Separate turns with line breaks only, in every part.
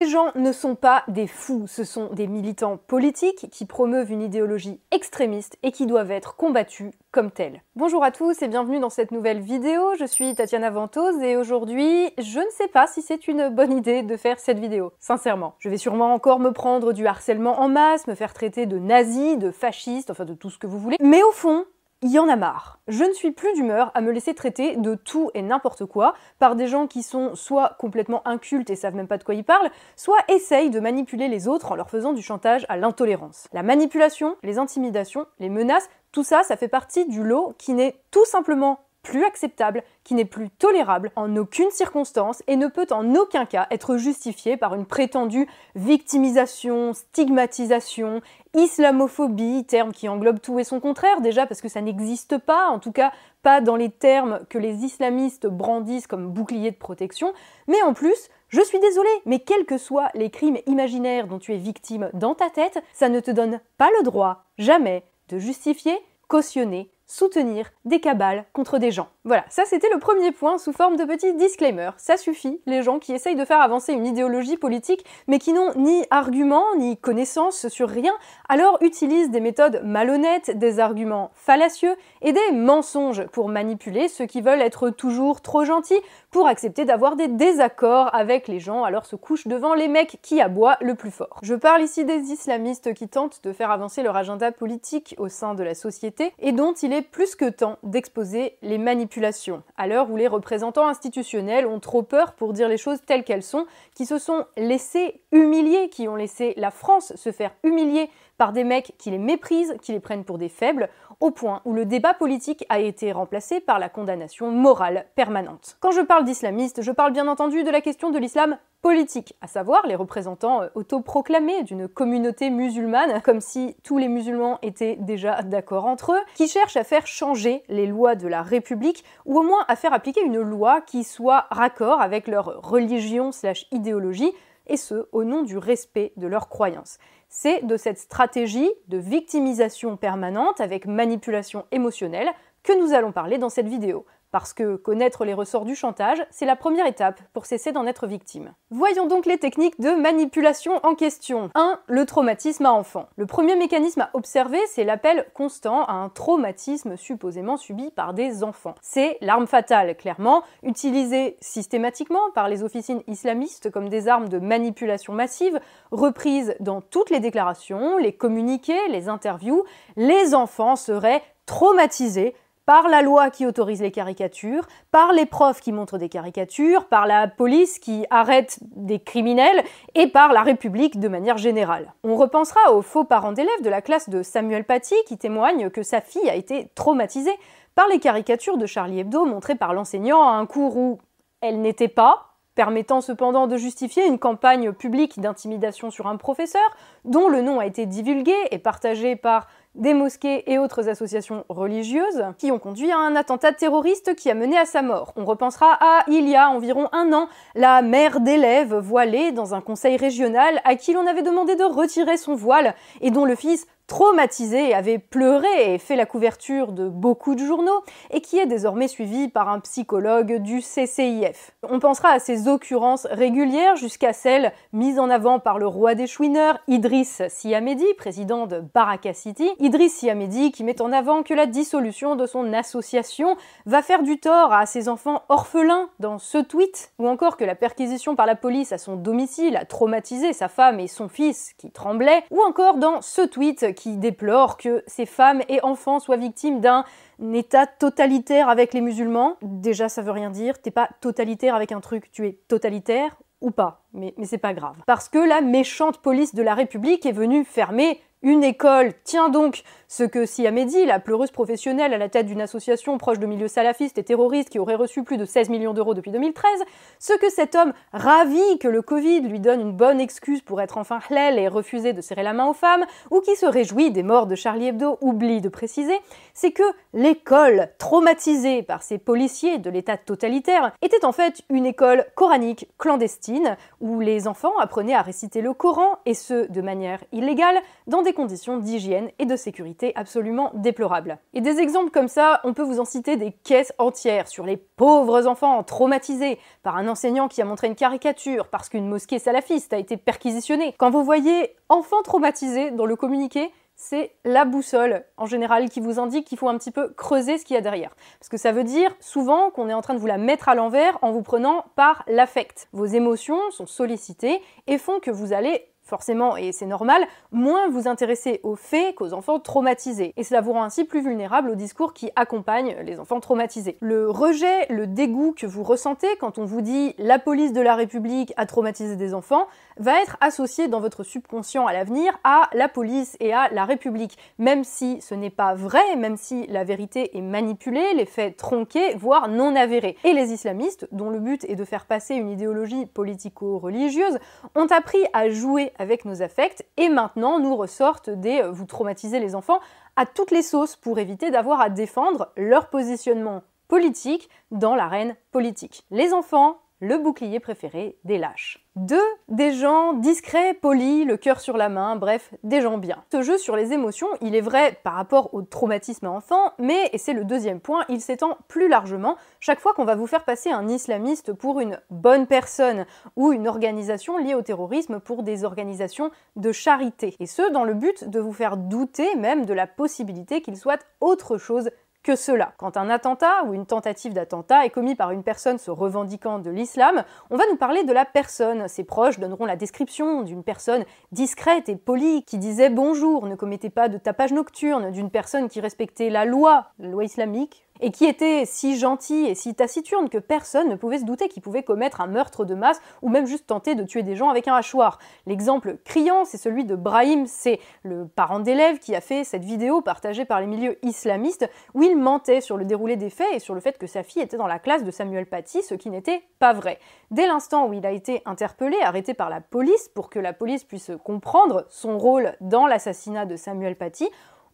Les gens ne sont pas des fous, ce sont des militants politiques qui promeuvent une idéologie extrémiste et qui doivent être combattus comme tels. Bonjour à tous et bienvenue dans cette nouvelle vidéo, je suis Tatiana Ventose et aujourd'hui, je ne sais pas si c'est une bonne idée de faire cette vidéo, sincèrement. Je vais sûrement encore me prendre du harcèlement en masse, me faire traiter de nazi, de fasciste, enfin de tout ce que vous voulez, mais au fond, il y en a marre. Je ne suis plus d'humeur à me laisser traiter de tout et n'importe quoi par des gens qui sont soit complètement incultes et savent même pas de quoi ils parlent, soit essayent de manipuler les autres en leur faisant du chantage à l'intolérance. La manipulation, les intimidations, les menaces, tout ça, ça fait partie du lot qui n'est tout simplement plus acceptable, qui n'est plus tolérable en aucune circonstance et ne peut en aucun cas être justifié par une prétendue victimisation, stigmatisation, islamophobie, terme qui englobe tout et son contraire déjà parce que ça n'existe pas, en tout cas pas dans les termes que les islamistes brandissent comme bouclier de protection, mais en plus, je suis désolée, mais quels que soient les crimes imaginaires dont tu es victime dans ta tête, ça ne te donne pas le droit, jamais, de justifier, cautionner soutenir des cabales contre des gens. Voilà, ça c'était le premier point sous forme de petit disclaimer. Ça suffit, les gens qui essayent de faire avancer une idéologie politique mais qui n'ont ni argument ni connaissance sur rien, alors utilisent des méthodes malhonnêtes, des arguments fallacieux et des mensonges pour manipuler ceux qui veulent être toujours trop gentils pour accepter d'avoir des désaccords avec les gens, alors se couchent devant les mecs qui aboient le plus fort. Je parle ici des islamistes qui tentent de faire avancer leur agenda politique au sein de la société et dont il est plus que temps d'exposer les manipulations, à l'heure où les représentants institutionnels ont trop peur pour dire les choses telles qu'elles sont, qui se sont laissés humilier, qui ont laissé la France se faire humilier par des mecs qui les méprisent, qui les prennent pour des faibles, au point où le débat politique a été remplacé par la condamnation morale permanente. Quand je parle d'islamistes, je parle bien entendu de la question de l'islam politique, à savoir les représentants euh, autoproclamés d'une communauté musulmane, comme si tous les musulmans étaient déjà d'accord entre eux, qui cherchent à faire changer les lois de la République, ou au moins à faire appliquer une loi qui soit raccord avec leur religion slash idéologie, et ce, au nom du respect de leurs croyances. C'est de cette stratégie de victimisation permanente avec manipulation émotionnelle que nous allons parler dans cette vidéo. Parce que connaître les ressorts du chantage, c'est la première étape pour cesser d'en être victime. Voyons donc les techniques de manipulation en question. 1. Le traumatisme à enfant. Le premier mécanisme à observer, c'est l'appel constant à un traumatisme supposément subi par des enfants. C'est l'arme fatale, clairement, utilisée systématiquement par les officines islamistes comme des armes de manipulation massive, reprises dans toutes les déclarations, les communiqués, les interviews. Les enfants seraient traumatisés par la loi qui autorise les caricatures, par les profs qui montrent des caricatures, par la police qui arrête des criminels et par la République de manière générale. On repensera aux faux parents d'élèves de la classe de Samuel Paty qui témoignent que sa fille a été traumatisée par les caricatures de Charlie Hebdo montrées par l'enseignant à un cours où elle n'était pas, permettant cependant de justifier une campagne publique d'intimidation sur un professeur, dont le nom a été divulgué et partagé par des mosquées et autres associations religieuses qui ont conduit à un attentat terroriste qui a mené à sa mort. On repensera à, il y a environ un an, la mère d'élèves voilée dans un conseil régional à qui l'on avait demandé de retirer son voile et dont le fils traumatisé, avait pleuré et fait la couverture de beaucoup de journaux, et qui est désormais suivi par un psychologue du CCIF. On pensera à ces occurrences régulières jusqu'à celles mises en avant par le roi des chouineurs, Idriss Siamedi, président de Baraka City. Idriss Siamedi qui met en avant que la dissolution de son association va faire du tort à ses enfants orphelins dans ce tweet, ou encore que la perquisition par la police à son domicile a traumatisé sa femme et son fils qui tremblaient, ou encore dans ce tweet qui déplore que ces femmes et enfants soient victimes d'un état totalitaire avec les musulmans. Déjà, ça veut rien dire. T'es pas totalitaire avec un truc, tu es totalitaire ou pas. Mais, mais c'est pas grave. Parce que la méchante police de la République est venue fermer une école. Tiens donc, ce que Siamedi, la pleureuse professionnelle à la tête d'une association proche de milieux salafistes et terroristes qui aurait reçu plus de 16 millions d'euros depuis 2013, ce que cet homme ravi que le Covid lui donne une bonne excuse pour être enfin hlel et refuser de serrer la main aux femmes, ou qui se réjouit des morts de Charlie Hebdo, oublie de préciser, c'est que l'école, traumatisée par ces policiers de l'état totalitaire, était en fait une école coranique clandestine, où où les enfants apprenaient à réciter le Coran, et ce, de manière illégale, dans des conditions d'hygiène et de sécurité absolument déplorables. Et des exemples comme ça, on peut vous en citer des caisses entières sur les pauvres enfants traumatisés par un enseignant qui a montré une caricature parce qu'une mosquée salafiste a été perquisitionnée. Quand vous voyez enfants traumatisés dans le communiqué, c'est la boussole en général qui vous indique qu'il faut un petit peu creuser ce qu'il y a derrière. Parce que ça veut dire souvent qu'on est en train de vous la mettre à l'envers en vous prenant par l'affect. Vos émotions sont sollicitées et font que vous allez forcément, et c'est normal, moins vous intéresser aux faits qu'aux enfants traumatisés. Et cela vous rend ainsi plus vulnérable aux discours qui accompagnent les enfants traumatisés. Le rejet, le dégoût que vous ressentez quand on vous dit la police de la République a traumatisé des enfants, va être associé dans votre subconscient à l'avenir à la police et à la République. Même si ce n'est pas vrai, même si la vérité est manipulée, les faits tronqués, voire non avérés. Et les islamistes, dont le but est de faire passer une idéologie politico-religieuse, ont appris à jouer avec nos affects et maintenant nous ressortent des euh, vous traumatisez les enfants à toutes les sauces pour éviter d'avoir à défendre leur positionnement politique dans l'arène politique. Les enfants, le bouclier préféré des lâches. Deux, des gens discrets, polis, le cœur sur la main, bref, des gens bien. Ce jeu sur les émotions, il est vrai par rapport au traumatisme enfant, mais, et c'est le deuxième point, il s'étend plus largement chaque fois qu'on va vous faire passer un islamiste pour une bonne personne ou une organisation liée au terrorisme pour des organisations de charité. Et ce, dans le but de vous faire douter même de la possibilité qu'il soit autre chose que cela. Quand un attentat ou une tentative d'attentat est commis par une personne se revendiquant de l'islam, on va nous parler de la personne. Ses proches donneront la description d'une personne discrète et polie qui disait bonjour, ne commettait pas de tapage nocturne, d'une personne qui respectait la loi, la loi islamique, et qui était si gentil et si taciturne que personne ne pouvait se douter qu'il pouvait commettre un meurtre de masse ou même juste tenter de tuer des gens avec un hachoir. L'exemple criant, c'est celui de Brahim, c'est le parent d'élève qui a fait cette vidéo partagée par les milieux islamistes où il mentait sur le déroulé des faits et sur le fait que sa fille était dans la classe de Samuel Paty, ce qui n'était pas vrai. Dès l'instant où il a été interpellé, arrêté par la police pour que la police puisse comprendre son rôle dans l'assassinat de Samuel Paty,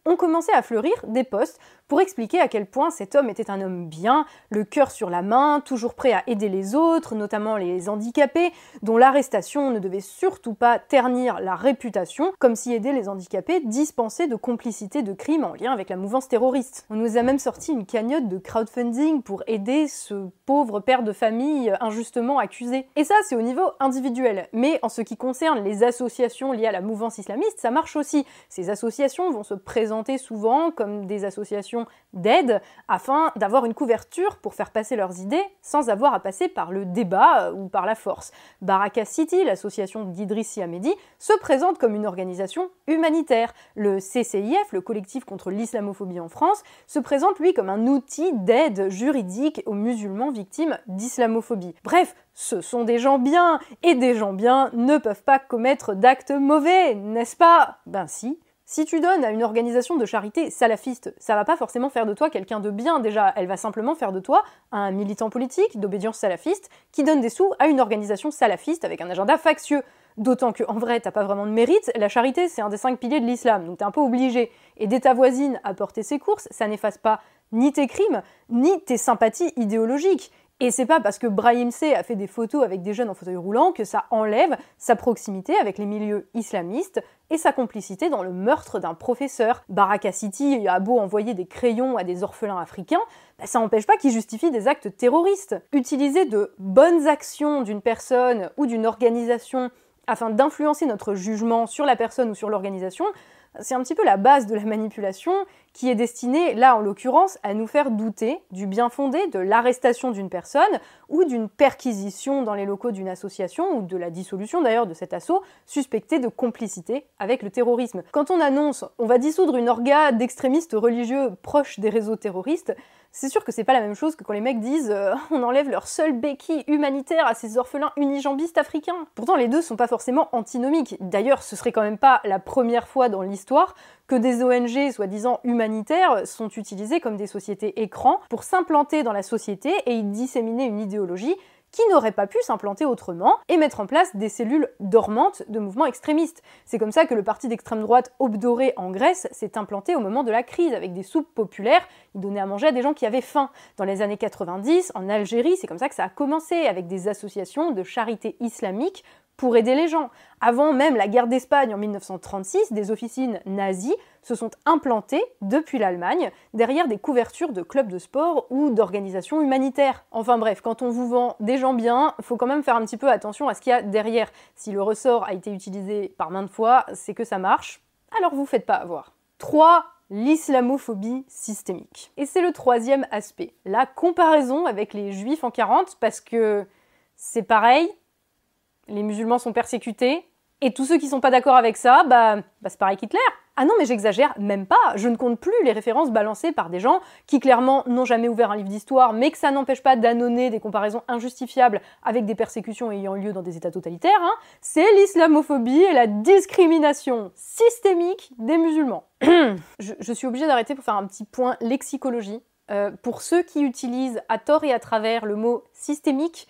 ont commencé à fleurir des posts pour expliquer à quel point cet homme était un homme bien, le cœur sur la main, toujours prêt à aider les autres, notamment les handicapés, dont l'arrestation ne devait surtout pas ternir la réputation, comme si aider les handicapés dispensait de complicité de crimes en lien avec la mouvance terroriste. On nous a même sorti une cagnotte de crowdfunding pour aider ce pauvre père de famille injustement accusé. Et ça, c'est au niveau individuel. Mais en ce qui concerne les associations liées à la mouvance islamiste, ça marche aussi. Ces associations vont se présenter souvent comme des associations d'aide afin d'avoir une couverture pour faire passer leurs idées sans avoir à passer par le débat euh, ou par la force. Baraka City, l'association d'Idrissi Ahmedi, se présente comme une organisation humanitaire. Le CCIF, le collectif contre l'islamophobie en France, se présente lui comme un outil d'aide juridique aux musulmans victimes d'islamophobie. Bref, ce sont des gens bien, et des gens bien ne peuvent pas commettre d'actes mauvais, n'est-ce pas? Ben si, si tu donnes à une organisation de charité salafiste, ça va pas forcément faire de toi quelqu'un de bien déjà, elle va simplement faire de toi un militant politique d'obédience salafiste qui donne des sous à une organisation salafiste avec un agenda factieux. D'autant que, en vrai, t'as pas vraiment de mérite, la charité c'est un des cinq piliers de l'islam, donc t'es un peu obligé. Aider ta voisine à porter ses courses, ça n'efface pas ni tes crimes, ni tes sympathies idéologiques. Et c'est pas parce que Brahim C a fait des photos avec des jeunes en fauteuil roulant que ça enlève sa proximité avec les milieux islamistes et sa complicité dans le meurtre d'un professeur. Baraka City a beau envoyer des crayons à des orphelins africains, bah, ça n'empêche pas qu'il justifie des actes terroristes. Utiliser de bonnes actions d'une personne ou d'une organisation afin d'influencer notre jugement sur la personne ou sur l'organisation, c'est un petit peu la base de la manipulation qui est destinée, là en l'occurrence, à nous faire douter du bien fondé de l'arrestation d'une personne ou d'une perquisition dans les locaux d'une association ou de la dissolution d'ailleurs de cet assaut suspecté de complicité avec le terrorisme. Quand on annonce on va dissoudre une orga d'extrémistes religieux proches des réseaux terroristes, c'est sûr que c'est pas la même chose que quand les mecs disent euh, on enlève leur seule béquille humanitaire à ces orphelins unijambistes africains. Pourtant, les deux sont pas forcément antinomiques. D'ailleurs, ce serait quand même pas la première fois dans l'histoire que des ONG soi-disant humanitaires sont utilisées comme des sociétés écrans pour s'implanter dans la société et y disséminer une idéologie qui n'aurait pas pu s'implanter autrement et mettre en place des cellules dormantes de mouvements extrémistes. C'est comme ça que le parti d'extrême droite Obdoré en Grèce s'est implanté au moment de la crise avec des soupes populaires, il donnait à manger à des gens qui avaient faim. Dans les années 90, en Algérie, c'est comme ça que ça a commencé avec des associations de charité islamique pour aider les gens. Avant même la guerre d'Espagne en 1936, des officines nazies se sont implantées depuis l'Allemagne derrière des couvertures de clubs de sport ou d'organisations humanitaires. Enfin bref, quand on vous vend des gens bien, faut quand même faire un petit peu attention à ce qu'il y a derrière. Si le ressort a été utilisé par maintes fois, c'est que ça marche, alors vous faites pas avoir. 3 l'islamophobie systémique. Et c'est le troisième aspect, la comparaison avec les juifs en 40, parce que c'est pareil, les musulmans sont persécutés, et tous ceux qui sont pas d'accord avec ça, bah, bah c'est pareil qu'Hitler. Ah non, mais j'exagère même pas, je ne compte plus les références balancées par des gens qui clairement n'ont jamais ouvert un livre d'histoire, mais que ça n'empêche pas d'annoncer des comparaisons injustifiables avec des persécutions ayant lieu dans des États totalitaires. Hein. C'est l'islamophobie et la discrimination systémique des musulmans. je, suis obligée d'arrêter pour faire un petit point lexicologie. Euh, pour ceux qui utilisent à tort et à travers le mot systémique,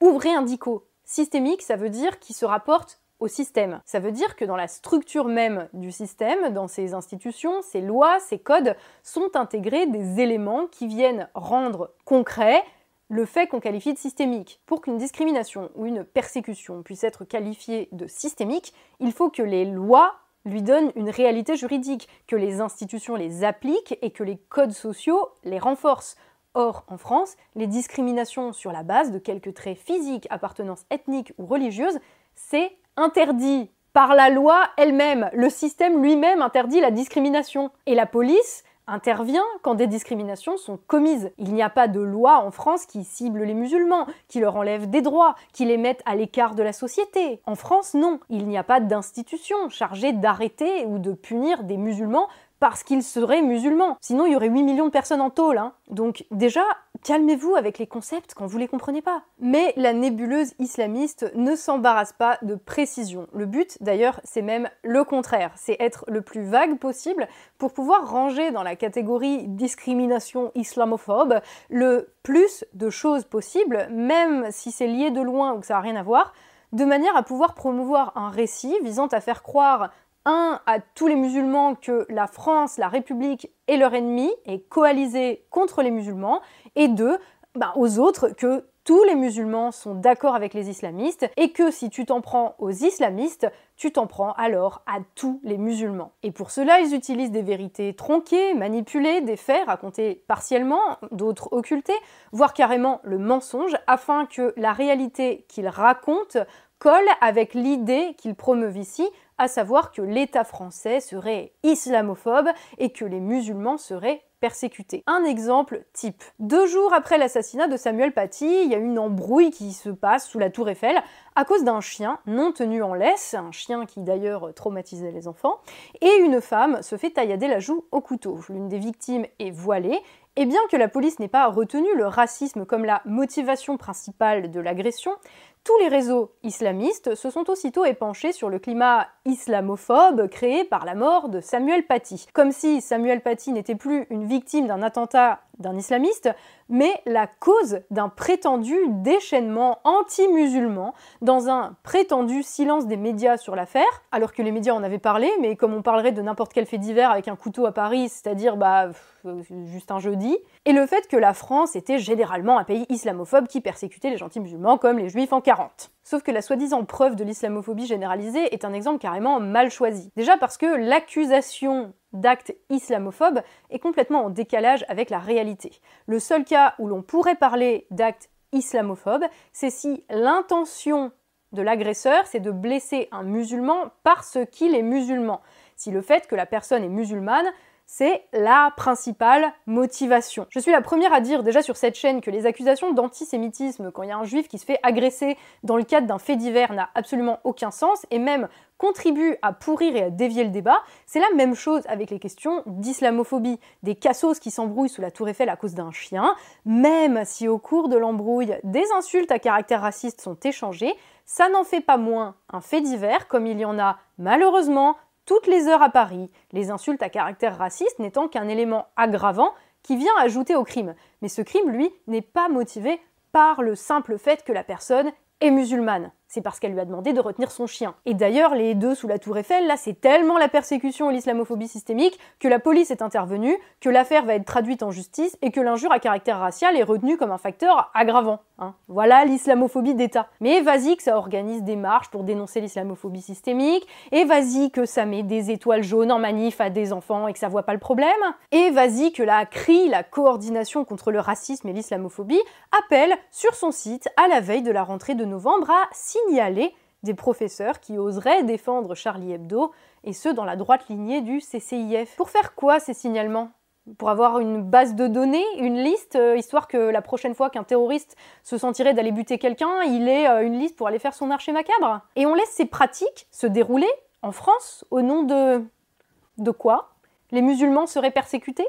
ouvrez un dico. Systémique, ça veut dire qui se rapporte au système. Ça veut dire que dans la structure même du système, dans ces institutions, ces lois, ces codes, sont intégrés des éléments qui viennent rendre concret le fait qu'on qualifie de systémique. Pour qu'une discrimination ou une persécution puisse être qualifiée de systémique, il faut que les lois lui donnent une réalité juridique, que les institutions les appliquent et que les codes sociaux les renforcent. Or, en France, les discriminations sur la base de quelques traits physiques, appartenance ethnique ou religieuse, c'est interdit par la loi elle-même. Le système lui-même interdit la discrimination. Et la police intervient quand des discriminations sont commises. Il n'y a pas de loi en France qui cible les musulmans, qui leur enlève des droits, qui les mette à l'écart de la société. En France, non. Il n'y a pas d'institution chargée d'arrêter ou de punir des musulmans parce qu'ils seraient musulmans. Sinon, il y aurait 8 millions de personnes en tôle. Hein. Donc déjà, calmez-vous avec les concepts quand vous les comprenez pas. Mais la nébuleuse islamiste ne s'embarrasse pas de précision. Le but, d'ailleurs, c'est même le contraire. C'est être le plus vague possible pour pouvoir ranger dans la catégorie discrimination islamophobe le plus de choses possibles, même si c'est lié de loin ou que ça n'a rien à voir, de manière à pouvoir promouvoir un récit visant à faire croire un, à tous les musulmans que la France, la République est leur ennemi et coalisée contre les musulmans, et deux, bah, aux autres que tous les musulmans sont d'accord avec les islamistes et que si tu t'en prends aux islamistes, tu t'en prends alors à tous les musulmans. Et pour cela, ils utilisent des vérités tronquées, manipulées, des faits racontés partiellement, d'autres occultés, voire carrément le mensonge, afin que la réalité qu'ils racontent colle avec l'idée qu'ils promeuvent ici, à savoir que l'État français serait islamophobe et que les musulmans seraient persécutés. Un exemple type. Deux jours après l'assassinat de Samuel Paty, il y a une embrouille qui se passe sous la tour Eiffel à cause d'un chien non tenu en laisse, un chien qui d'ailleurs traumatisait les enfants, et une femme se fait taillader la joue au couteau. L'une des victimes est voilée, et bien que la police n'ait pas retenu le racisme comme la motivation principale de l'agression, tous les réseaux islamistes se sont aussitôt épanchés sur le climat islamophobe créé par la mort de Samuel Paty. Comme si Samuel Paty n'était plus une victime d'un attentat d'un islamiste, mais la cause d'un prétendu déchaînement anti-musulman dans un prétendu silence des médias sur l'affaire, alors que les médias en avaient parlé, mais comme on parlerait de n'importe quel fait divers avec un couteau à Paris, c'est-à-dire bah juste un jeudi, et le fait que la France était généralement un pays islamophobe qui persécutait les gentils musulmans comme les juifs en 40. Sauf que la soi-disant preuve de l'islamophobie généralisée est un exemple carrément mal choisi. Déjà parce que l'accusation d'actes islamophobes est complètement en décalage avec la réalité. Le seul cas où l'on pourrait parler d'actes islamophobes, c'est si l'intention de l'agresseur, c'est de blesser un musulman parce qu'il est musulman. Si le fait que la personne est musulmane c'est la principale motivation. Je suis la première à dire déjà sur cette chaîne que les accusations d'antisémitisme quand il y a un juif qui se fait agresser dans le cadre d'un fait divers n'a absolument aucun sens et même contribue à pourrir et à dévier le débat. C'est la même chose avec les questions d'islamophobie. Des cassos qui s'embrouillent sous la tour Eiffel à cause d'un chien, même si au cours de l'embrouille des insultes à caractère raciste sont échangées, ça n'en fait pas moins un fait divers comme il y en a malheureusement toutes les heures à Paris, les insultes à caractère raciste n'étant qu'un élément aggravant qui vient ajouter au crime. Mais ce crime, lui, n'est pas motivé par le simple fait que la personne est musulmane. C'est parce qu'elle lui a demandé de retenir son chien. Et d'ailleurs, les deux sous la tour Eiffel, là, c'est tellement la persécution et l'islamophobie systémique que la police est intervenue, que l'affaire va être traduite en justice et que l'injure à caractère racial est retenue comme un facteur aggravant. Hein. Voilà l'islamophobie d'État. Mais vas-y que ça organise des marches pour dénoncer l'islamophobie systémique, et vas-y que ça met des étoiles jaunes en manif à des enfants et que ça voit pas le problème, et vas-y que la CRI, la coordination contre le racisme et l'islamophobie, appelle sur son site à la veille de la rentrée de novembre à signaler des professeurs qui oseraient défendre Charlie Hebdo, et ce dans la droite lignée du CCIF. Pour faire quoi ces signalements? Pour avoir une base de données, une liste, euh, histoire que la prochaine fois qu'un terroriste se sentirait d'aller buter quelqu'un, il ait euh, une liste pour aller faire son archer macabre? Et on laisse ces pratiques se dérouler en France au nom de... de quoi? Les musulmans seraient persécutés?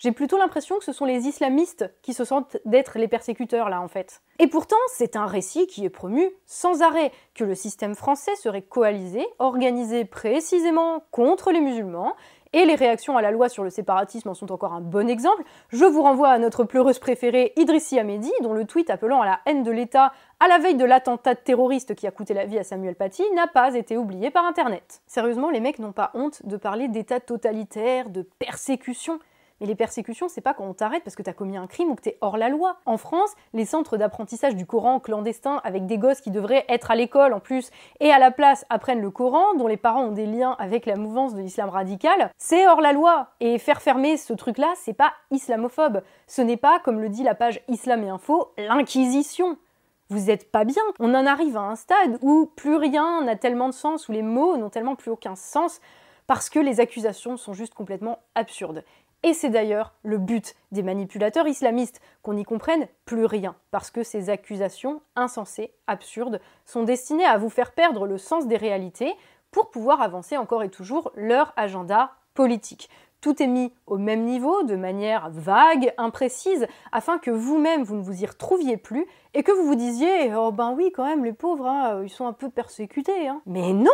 J'ai plutôt l'impression que ce sont les islamistes qui se sentent d'être les persécuteurs là en fait. Et pourtant, c'est un récit qui est promu sans arrêt, que le système français serait coalisé, organisé précisément contre les musulmans, et les réactions à la loi sur le séparatisme en sont encore un bon exemple. Je vous renvoie à notre pleureuse préférée Idrissi Ahmedi, dont le tweet appelant à la haine de l'État à la veille de l'attentat terroriste qui a coûté la vie à Samuel Paty n'a pas été oublié par Internet. Sérieusement, les mecs n'ont pas honte de parler d'État totalitaire, de persécution. Mais les persécutions, c'est pas quand on t'arrête parce que t'as commis un crime ou que t'es hors la loi. En France, les centres d'apprentissage du Coran clandestins avec des gosses qui devraient être à l'école en plus et à la place apprennent le Coran, dont les parents ont des liens avec la mouvance de l'islam radical, c'est hors la loi. Et faire fermer ce truc-là, c'est pas islamophobe. Ce n'est pas, comme le dit la page Islam et Info, l'inquisition vous êtes pas bien. On en arrive à un stade où plus rien n'a tellement de sens, où les mots n'ont tellement plus aucun sens, parce que les accusations sont juste complètement absurdes. Et c'est d'ailleurs le but des manipulateurs islamistes, qu'on n'y comprenne plus rien, parce que ces accusations insensées, absurdes, sont destinées à vous faire perdre le sens des réalités pour pouvoir avancer encore et toujours leur agenda politique. Tout est mis au même niveau, de manière vague, imprécise, afin que vous-même vous ne vous y retrouviez plus et que vous vous disiez Oh ben oui, quand même, les pauvres, hein, ils sont un peu persécutés. Hein. Mais non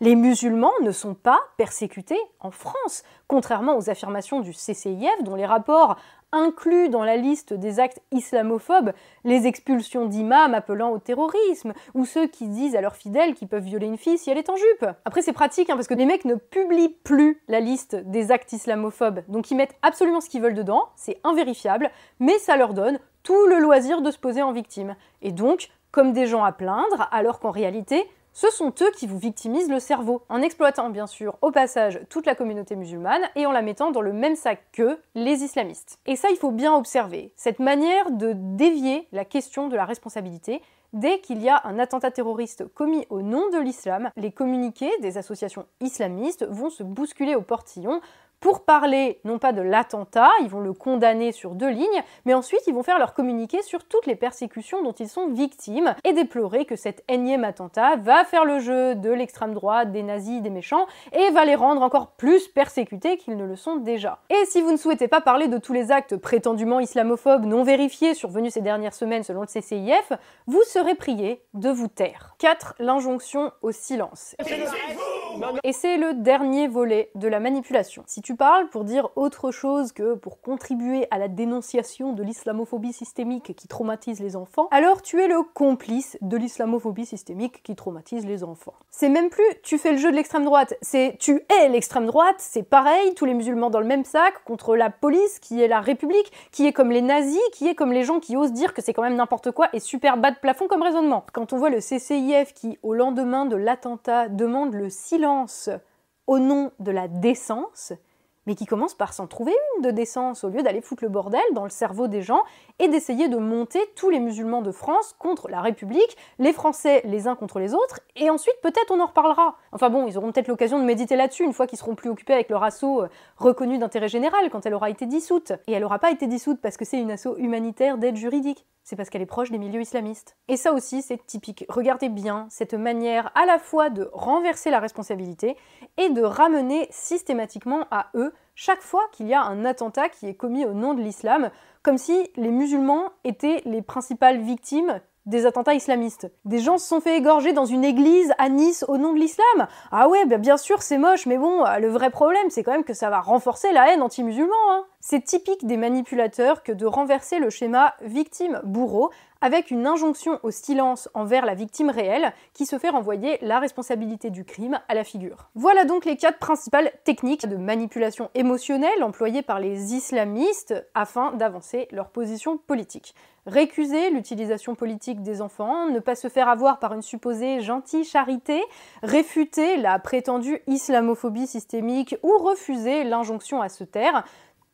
les musulmans ne sont pas persécutés en France, contrairement aux affirmations du CCIF dont les rapports incluent dans la liste des actes islamophobes les expulsions d'imams appelant au terrorisme, ou ceux qui disent à leurs fidèles qu'ils peuvent violer une fille si elle est en jupe. Après c'est pratique, hein, parce que les mecs ne publient plus la liste des actes islamophobes, donc ils mettent absolument ce qu'ils veulent dedans, c'est invérifiable, mais ça leur donne tout le loisir de se poser en victime. Et donc, comme des gens à plaindre, alors qu'en réalité, ce sont eux qui vous victimisent le cerveau, en exploitant bien sûr au passage toute la communauté musulmane et en la mettant dans le même sac qu'eux, les islamistes. Et ça, il faut bien observer, cette manière de dévier la question de la responsabilité. Dès qu'il y a un attentat terroriste commis au nom de l'islam, les communiqués des associations islamistes vont se bousculer au portillon pour parler non pas de l'attentat, ils vont le condamner sur deux lignes, mais ensuite ils vont faire leur communiqué sur toutes les persécutions dont ils sont victimes et déplorer que cet énième attentat va faire le jeu de l'extrême droite, des nazis, des méchants et va les rendre encore plus persécutés qu'ils ne le sont déjà. Et si vous ne souhaitez pas parler de tous les actes prétendument islamophobes non vérifiés survenus ces dernières semaines selon le CCIF, vous serez prié de vous taire. 4. L'injonction au silence. Et c'est le dernier volet de la manipulation. Si tu parles pour dire autre chose que pour contribuer à la dénonciation de l'islamophobie systémique qui traumatise les enfants, alors tu es le complice de l'islamophobie systémique qui traumatise les enfants. C'est même plus tu fais le jeu de l'extrême droite, c'est tu es l'extrême droite, c'est pareil, tous les musulmans dans le même sac contre la police qui est la République, qui est comme les nazis, qui est comme les gens qui osent dire que c'est quand même n'importe quoi et super bas de plafond comme raisonnement. Quand on voit le CCIF qui, au lendemain de l'attentat, demande le silence au nom de la décence, mais qui commence par s'en trouver une de décence au lieu d'aller foutre le bordel dans le cerveau des gens et d'essayer de monter tous les musulmans de France contre la République, les Français les uns contre les autres, et ensuite peut-être on en reparlera. Enfin bon, ils auront peut-être l'occasion de méditer là-dessus une fois qu'ils seront plus occupés avec leur assaut euh, reconnu d'intérêt général quand elle aura été dissoute. Et elle n'aura pas été dissoute parce que c'est une assaut humanitaire d'aide juridique c'est parce qu'elle est proche des milieux islamistes. Et ça aussi, c'est typique. Regardez bien cette manière à la fois de renverser la responsabilité et de ramener systématiquement à eux chaque fois qu'il y a un attentat qui est commis au nom de l'islam, comme si les musulmans étaient les principales victimes des attentats islamistes. Des gens se sont fait égorger dans une église à Nice au nom de l'islam. Ah ouais, bien sûr c'est moche, mais bon, le vrai problème c'est quand même que ça va renforcer la haine anti-musulman. Hein. C'est typique des manipulateurs que de renverser le schéma victime-bourreau avec une injonction au silence envers la victime réelle qui se fait renvoyer la responsabilité du crime à la figure. Voilà donc les quatre principales techniques de manipulation émotionnelle employées par les islamistes afin d'avancer leur position politique. Récuser l'utilisation politique des enfants, ne pas se faire avoir par une supposée gentille charité, réfuter la prétendue islamophobie systémique ou refuser l'injonction à se taire,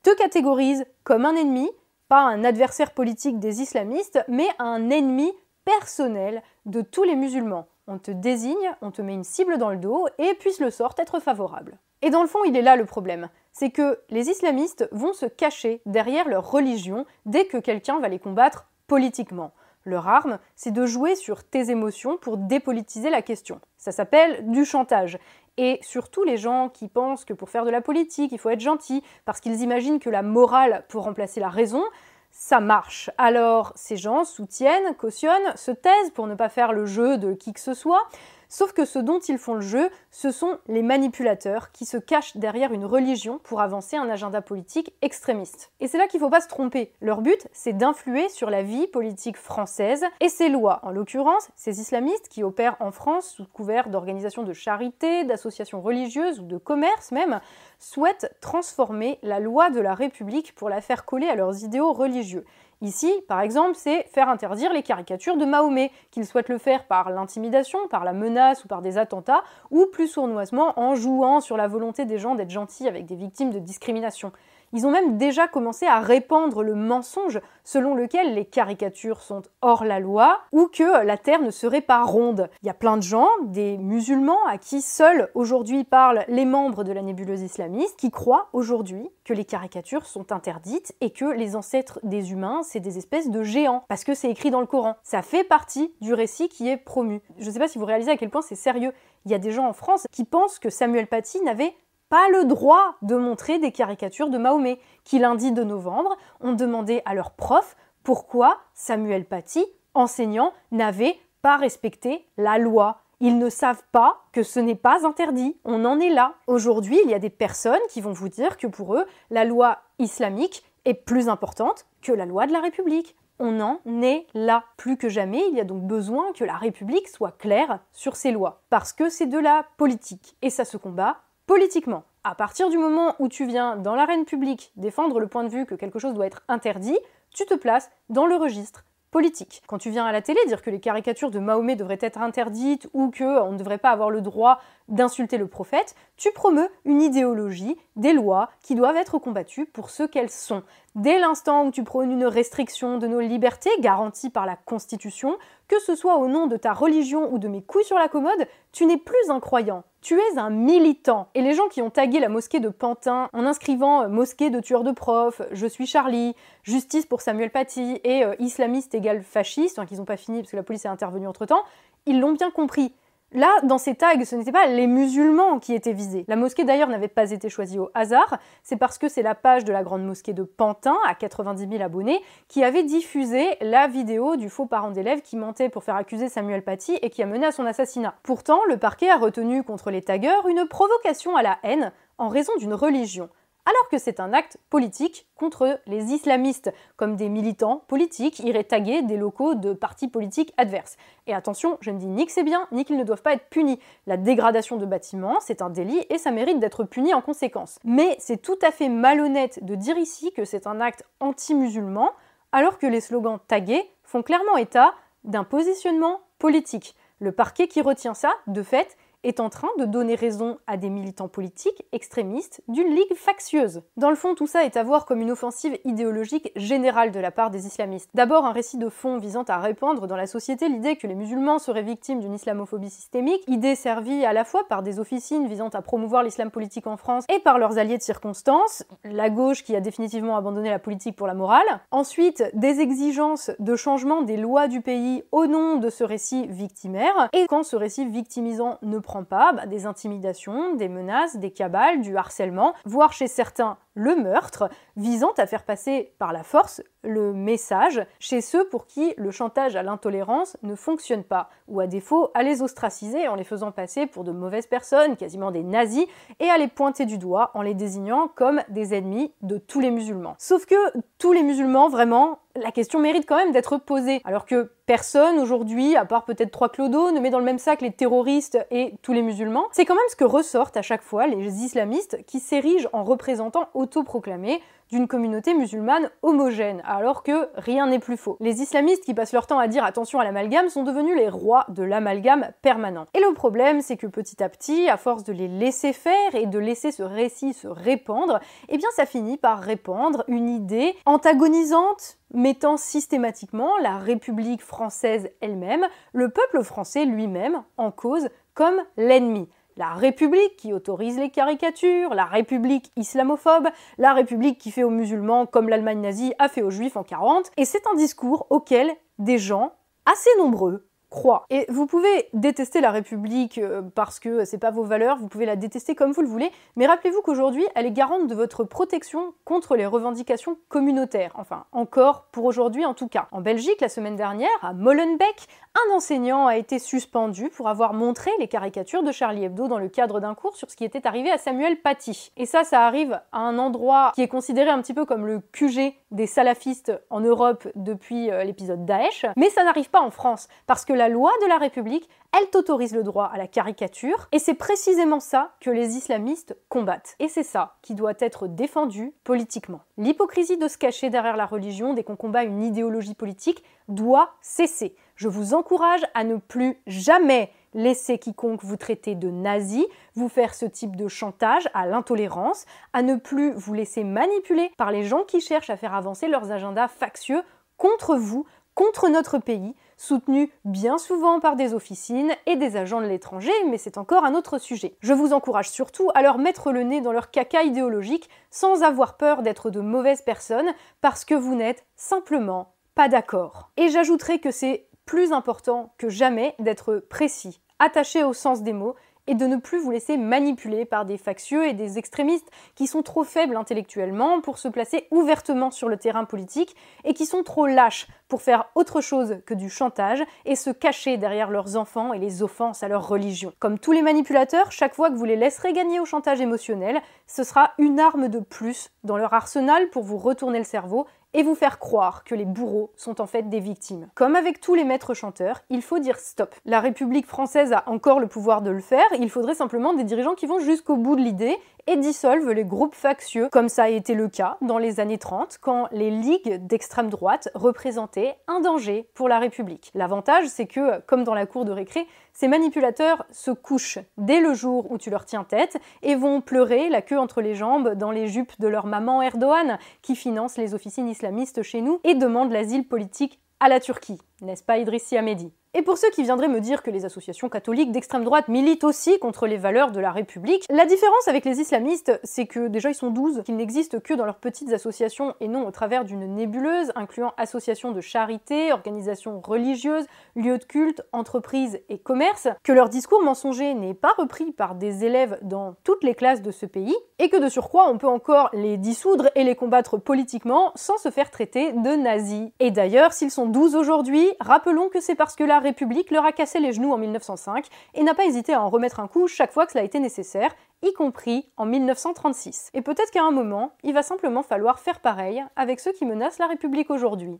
te catégorise comme un ennemi, pas un adversaire politique des islamistes, mais un ennemi personnel de tous les musulmans. On te désigne, on te met une cible dans le dos, et puisse le sort être favorable. Et dans le fond, il est là le problème. C'est que les islamistes vont se cacher derrière leur religion dès que quelqu'un va les combattre politiquement. Leur arme, c'est de jouer sur tes émotions pour dépolitiser la question. Ça s'appelle du chantage. Et surtout les gens qui pensent que pour faire de la politique, il faut être gentil, parce qu'ils imaginent que la morale peut remplacer la raison, ça marche. Alors ces gens soutiennent, cautionnent, se taisent pour ne pas faire le jeu de qui que ce soit, Sauf que ce dont ils font le jeu, ce sont les manipulateurs qui se cachent derrière une religion pour avancer un agenda politique extrémiste. Et c'est là qu'il ne faut pas se tromper. Leur but, c'est d'influer sur la vie politique française et ses lois. En l'occurrence, ces islamistes qui opèrent en France sous couvert d'organisations de charité, d'associations religieuses ou de commerce même, souhaitent transformer la loi de la République pour la faire coller à leurs idéaux religieux. Ici, par exemple, c'est faire interdire les caricatures de Mahomet, qu'ils souhaitent le faire par l'intimidation, par la menace ou par des attentats, ou plus sournoisement en jouant sur la volonté des gens d'être gentils avec des victimes de discrimination. Ils ont même déjà commencé à répandre le mensonge selon lequel les caricatures sont hors la loi ou que la Terre ne serait pas ronde. Il y a plein de gens, des musulmans à qui seuls aujourd'hui parlent les membres de la nébuleuse islamiste, qui croient aujourd'hui que les caricatures sont interdites et que les ancêtres des humains, c'est des espèces de géants, parce que c'est écrit dans le Coran. Ça fait partie du récit qui est promu. Je ne sais pas si vous réalisez à quel point c'est sérieux. Il y a des gens en France qui pensent que Samuel Paty n'avait pas le droit de montrer des caricatures de Mahomet, qui lundi de novembre ont demandé à leur prof pourquoi Samuel Paty, enseignant, n'avait pas respecté la loi. Ils ne savent pas que ce n'est pas interdit. On en est là. Aujourd'hui, il y a des personnes qui vont vous dire que pour eux, la loi islamique est plus importante que la loi de la République. On en est là. Plus que jamais, il y a donc besoin que la République soit claire sur ses lois. Parce que c'est de la politique. Et ça se combat politiquement. À partir du moment où tu viens dans l'arène publique défendre le point de vue que quelque chose doit être interdit, tu te places dans le registre politique. Quand tu viens à la télé dire que les caricatures de Mahomet devraient être interdites ou qu'on ne devrait pas avoir le droit d'insulter le prophète, tu promeus une idéologie, des lois qui doivent être combattues pour ce qu'elles sont. Dès l'instant où tu prônes une restriction de nos libertés garanties par la Constitution, que ce soit au nom de ta religion ou de mes couilles sur la commode, tu n'es plus un croyant, tu es un militant. Et les gens qui ont tagué la mosquée de Pantin en inscrivant euh, mosquée de tueurs de profs, je suis Charlie, justice pour Samuel Paty et euh, islamiste égale fasciste, enfin qu'ils n'ont pas fini parce que la police est intervenue entre temps, ils l'ont bien compris. Là, dans ces tags, ce n'était pas les musulmans qui étaient visés. La mosquée d'ailleurs n'avait pas été choisie au hasard, c'est parce que c'est la page de la grande mosquée de Pantin, à 90 000 abonnés, qui avait diffusé la vidéo du faux parent d'élève qui mentait pour faire accuser Samuel Paty et qui a mené à son assassinat. Pourtant, le parquet a retenu contre les taggeurs une provocation à la haine en raison d'une religion alors que c'est un acte politique contre les islamistes, comme des militants politiques iraient taguer des locaux de partis politiques adverses. Et attention, je ne dis ni que c'est bien, ni qu'ils ne doivent pas être punis. La dégradation de bâtiments, c'est un délit et ça mérite d'être puni en conséquence. Mais c'est tout à fait malhonnête de dire ici que c'est un acte anti-musulman, alors que les slogans tagués font clairement état d'un positionnement politique. Le parquet qui retient ça, de fait, est en train de donner raison à des militants politiques extrémistes d'une ligue factieuse. Dans le fond, tout ça est à voir comme une offensive idéologique générale de la part des islamistes. D'abord, un récit de fond visant à répandre dans la société l'idée que les musulmans seraient victimes d'une islamophobie systémique, idée servie à la fois par des officines visant à promouvoir l'islam politique en France et par leurs alliés de circonstance, la gauche qui a définitivement abandonné la politique pour la morale. Ensuite, des exigences de changement des lois du pays au nom de ce récit victimaire, et quand ce récit victimisant ne prend pas, bah, des intimidations, des menaces, des cabales, du harcèlement, voire chez certains le meurtre, visant à faire passer par la force le message chez ceux pour qui le chantage à l'intolérance ne fonctionne pas, ou à défaut à les ostraciser en les faisant passer pour de mauvaises personnes, quasiment des nazis, et à les pointer du doigt en les désignant comme des ennemis de tous les musulmans. Sauf que tous les musulmans, vraiment, la question mérite quand même d'être posée. Alors que personne aujourd'hui, à part peut-être trois clodos, ne met dans le même sac les terroristes et tous les musulmans. C'est quand même ce que ressortent à chaque fois les islamistes qui s'érigent en représentants autoproclamés d'une communauté musulmane homogène, alors que rien n'est plus faux. Les islamistes qui passent leur temps à dire attention à l'amalgame sont devenus les rois de l'amalgame permanent. Et le problème, c'est que petit à petit, à force de les laisser faire et de laisser ce récit se répandre, eh bien ça finit par répandre une idée antagonisante, mettant systématiquement la République française elle-même, le peuple français lui-même, en cause comme l'ennemi. La République qui autorise les caricatures, la République islamophobe, la République qui fait aux musulmans comme l'Allemagne nazie a fait aux juifs en 40, et c'est un discours auquel des gens assez nombreux croient. Et vous pouvez détester la République euh, parce que c'est pas vos valeurs, vous pouvez la détester comme vous le voulez, mais rappelez-vous qu'aujourd'hui, elle est garante de votre protection contre les revendications communautaires. Enfin, encore pour aujourd'hui en tout cas. En Belgique, la semaine dernière, à Molenbeek, un enseignant a été suspendu pour avoir montré les caricatures de Charlie Hebdo dans le cadre d'un cours sur ce qui était arrivé à Samuel Paty. Et ça, ça arrive à un endroit qui est considéré un petit peu comme le QG des salafistes en Europe depuis euh, l'épisode Daesh, mais ça n'arrive pas en France, parce que la loi de la République, elle t'autorise le droit à la caricature, et c'est précisément ça que les islamistes combattent. Et c'est ça qui doit être défendu politiquement. L'hypocrisie de se cacher derrière la religion dès qu'on combat une idéologie politique doit cesser. Je vous encourage à ne plus jamais laisser quiconque vous traiter de nazi, vous faire ce type de chantage à l'intolérance, à ne plus vous laisser manipuler par les gens qui cherchent à faire avancer leurs agendas factieux contre vous, contre notre pays, soutenus bien souvent par des officines et des agents de l'étranger, mais c'est encore un autre sujet. Je vous encourage surtout à leur mettre le nez dans leur caca idéologique sans avoir peur d'être de mauvaises personnes parce que vous n'êtes simplement pas d'accord. Et j'ajouterai que c'est plus important que jamais d'être précis, attaché au sens des mots et de ne plus vous laisser manipuler par des factieux et des extrémistes qui sont trop faibles intellectuellement pour se placer ouvertement sur le terrain politique et qui sont trop lâches pour faire autre chose que du chantage et se cacher derrière leurs enfants et les offenses à leur religion. Comme tous les manipulateurs, chaque fois que vous les laisserez gagner au chantage émotionnel, ce sera une arme de plus dans leur arsenal pour vous retourner le cerveau et vous faire croire que les bourreaux sont en fait des victimes. Comme avec tous les maîtres chanteurs, il faut dire stop. La République française a encore le pouvoir de le faire, il faudrait simplement des dirigeants qui vont jusqu'au bout de l'idée et dissolvent les groupes factieux, comme ça a été le cas dans les années 30, quand les ligues d'extrême droite représentaient un danger pour la République. L'avantage, c'est que, comme dans la cour de récré, ces manipulateurs se couchent dès le jour où tu leur tiens tête et vont pleurer la queue entre les jambes dans les jupes de leur maman Erdogan, qui finance les officines islamistes chez nous et demande l'asile politique à la Turquie. N'est-ce pas Idrissi Ahmedi et pour ceux qui viendraient me dire que les associations catholiques d'extrême droite militent aussi contre les valeurs de la République, la différence avec les islamistes, c'est que déjà ils sont 12, qu'ils n'existent que dans leurs petites associations et non au travers d'une nébuleuse incluant associations de charité, organisations religieuses, lieux de culte, entreprises et commerces, que leur discours mensonger n'est pas repris par des élèves dans toutes les classes de ce pays, et que de surcroît on peut encore les dissoudre et les combattre politiquement sans se faire traiter de nazis. Et d'ailleurs, s'ils sont 12 aujourd'hui, rappelons que c'est parce que la République leur a cassé les genoux en 1905 et n'a pas hésité à en remettre un coup chaque fois que cela a été nécessaire, y compris en 1936. Et peut-être qu'à un moment, il va simplement falloir faire pareil avec ceux qui menacent la République aujourd'hui.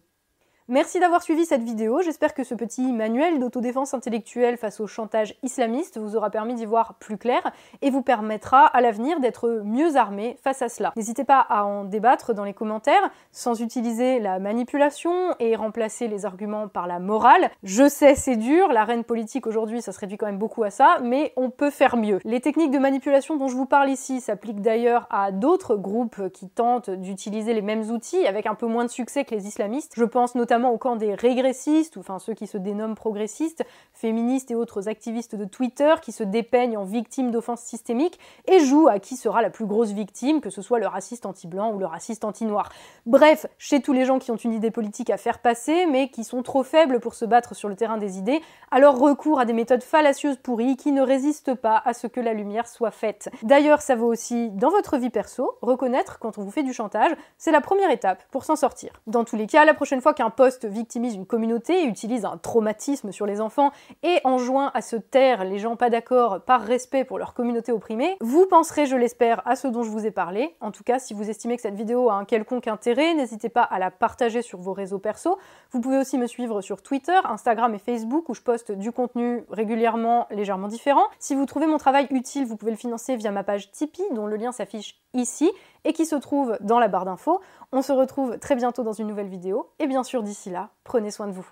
Merci d'avoir suivi cette vidéo, j'espère que ce petit manuel d'autodéfense intellectuelle face au chantage islamiste vous aura permis d'y voir plus clair et vous permettra à l'avenir d'être mieux armé face à cela. N'hésitez pas à en débattre dans les commentaires sans utiliser la manipulation et remplacer les arguments par la morale. Je sais c'est dur, la reine politique aujourd'hui ça se réduit quand même beaucoup à ça, mais on peut faire mieux. Les techniques de manipulation dont je vous parle ici s'appliquent d'ailleurs à d'autres groupes qui tentent d'utiliser les mêmes outils avec un peu moins de succès que les islamistes. Je pense notamment au camp des régressistes, ou enfin ceux qui se dénomment progressistes, féministes et autres activistes de Twitter qui se dépeignent en victimes d'offenses systémiques et jouent à qui sera la plus grosse victime, que ce soit le raciste anti-blanc ou le raciste anti-noir. Bref, chez tous les gens qui ont une idée politique à faire passer, mais qui sont trop faibles pour se battre sur le terrain des idées, alors recours à des méthodes fallacieuses pourries qui ne résistent pas à ce que la lumière soit faite. D'ailleurs, ça vaut aussi dans votre vie perso, reconnaître quand on vous fait du chantage, c'est la première étape pour s'en sortir. Dans tous les cas, la prochaine fois qu'un poste victimise une communauté, utilise un traumatisme sur les enfants et enjoint à se taire les gens pas d'accord par respect pour leur communauté opprimée, vous penserez, je l'espère, à ce dont je vous ai parlé. En tout cas, si vous estimez que cette vidéo a un quelconque intérêt, n'hésitez pas à la partager sur vos réseaux perso. Vous pouvez aussi me suivre sur Twitter, Instagram et Facebook où je poste du contenu régulièrement légèrement différent. Si vous trouvez mon travail utile, vous pouvez le financer via ma page Tipeee dont le lien s'affiche ici et qui se trouve dans la barre d'infos. On se retrouve très bientôt dans une nouvelle vidéo et bien sûr d'ici là, prenez soin de vous.